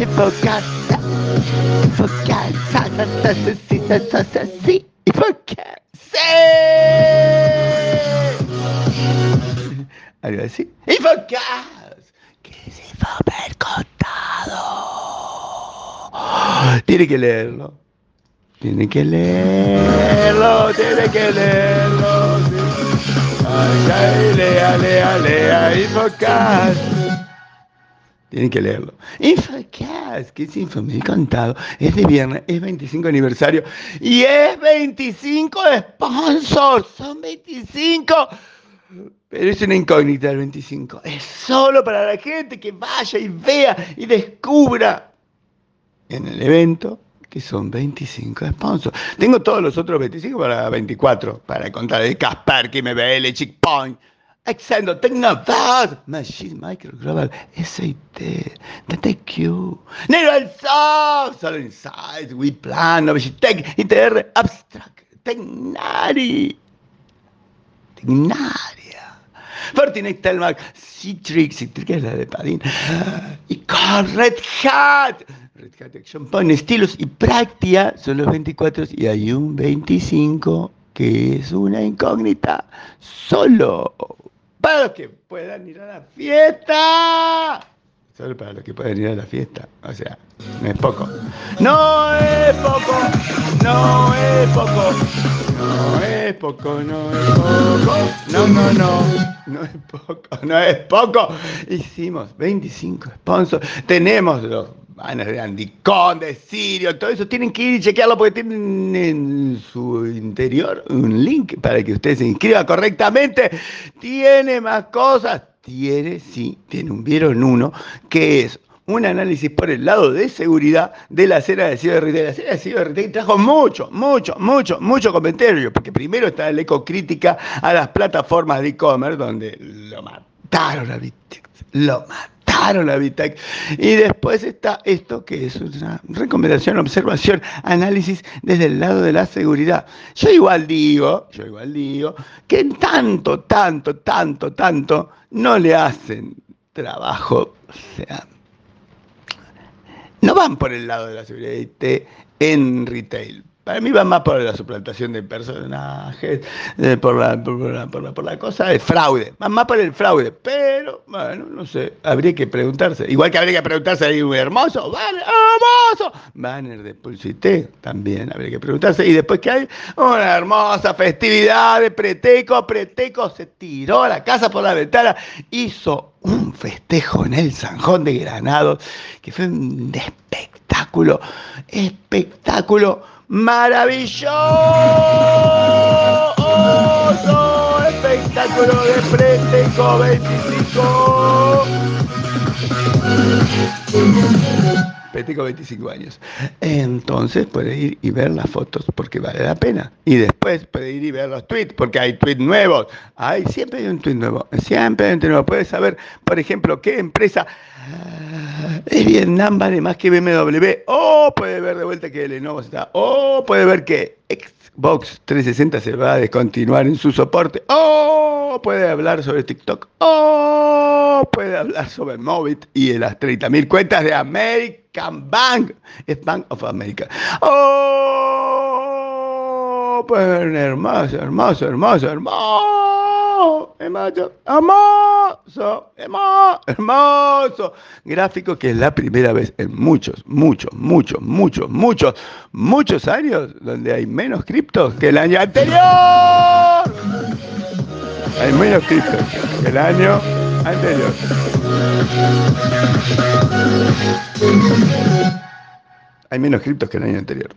Infocasa. Infocasa. Sí. Infocasa. Algo así. Infocas. ¿Qué es Infomer contado? Tiene que leerlo. Tiene que leerlo, tiene que leerlo. Ay, ay, lea, lea, lea, Infocas. Tienen que leerlo. Infocast, que es Infomail contado. Es de viernes, es 25 aniversario y es 25 de sponsors. Son 25. Pero es una incógnita el 25. Es solo para la gente que vaya y vea y descubra en el evento que son 25 sponsors. Tengo todos los otros 25 para 24, para contar de Kaspersky, MBL, Exendo, Tecnovaz, Machine Micro Global, SAT, TTQ, Neural Soft, Solar Insight, WePlan, Novigitech, ITR, Abstract, Tecnari, Tecnaria, Fortinet, Telmac, Citrix, Citrix es la de Padín, y Red Hat, Red Hat Action Point, Stylus y Practia son los 24 y hay un 25 que es una incógnita solo para los que puedan ir a la fiesta. Solo para los que puedan ir a la fiesta. O sea, no es poco. No es poco. No es poco. No es poco, no es poco. No, no, no. No es poco, no es poco. Hicimos 25 sponsors. Tenemos los banners de Andy de Sirio, todo eso. Tienen que ir y chequearlo porque tienen en su interior un link para que usted se inscriba correctamente. Tiene más cosas. Tiene, sí, tiene un vieron uno que es un análisis por el lado de seguridad de la acera de CiberRetail. La acera de CiberRetail trajo mucho, mucho, mucho, mucho comentario, porque primero está la ecocrítica a las plataformas de e-commerce, donde lo mataron a Bitcoin, lo mataron a Bitec. Y después está esto que es una recomendación, observación, análisis desde el lado de la seguridad. Yo igual digo, yo igual digo, que tanto, tanto, tanto, tanto no le hacen trabajo, o sea, no van por el lado de la seguridad IT en retail. Para mí va más por la suplantación de personajes, por, la, por, la, cosa de fraude, va más por el fraude. Pero, bueno, no sé, habría que preguntarse. Igual que habría que preguntarse ahí un hermoso, banner, hermoso, banner de Pulsité, también habría que preguntarse. Y después que hay una hermosa festividad de Preteco, Preteco se tiró a la casa por la ventana, hizo un festejo en el Sanjón de Granados, que fue un espectáculo, espectáculo maravilloso espectáculo de Preteco 25. Peteco 25 años. Entonces puede ir y ver las fotos porque vale la pena. Y después puede ir y ver los tweets porque hay tweets nuevos. Hay, siempre hay un tweet nuevo. Siempre hay un tweet nuevo. Puedes saber, por ejemplo, qué empresa es Vietnam vale más que BMW. O puede ver de vuelta que Lenovo está. O puede ver que Xbox 360 se va a descontinuar en su soporte. O puede hablar sobre TikTok. O puede hablar sobre Movit y las 30.000 cuentas de American Bank. Es Bank of America. O puede ver hermoso, hermoso, hermoso, hermoso hermoso, hermoso, hermoso, hermoso gráfico que es la primera vez en muchos, muchos, muchos, muchos, muchos, muchos años donde hay menos criptos que el año anterior. Hay menos criptos que el año anterior. Hay menos criptos que el año anterior.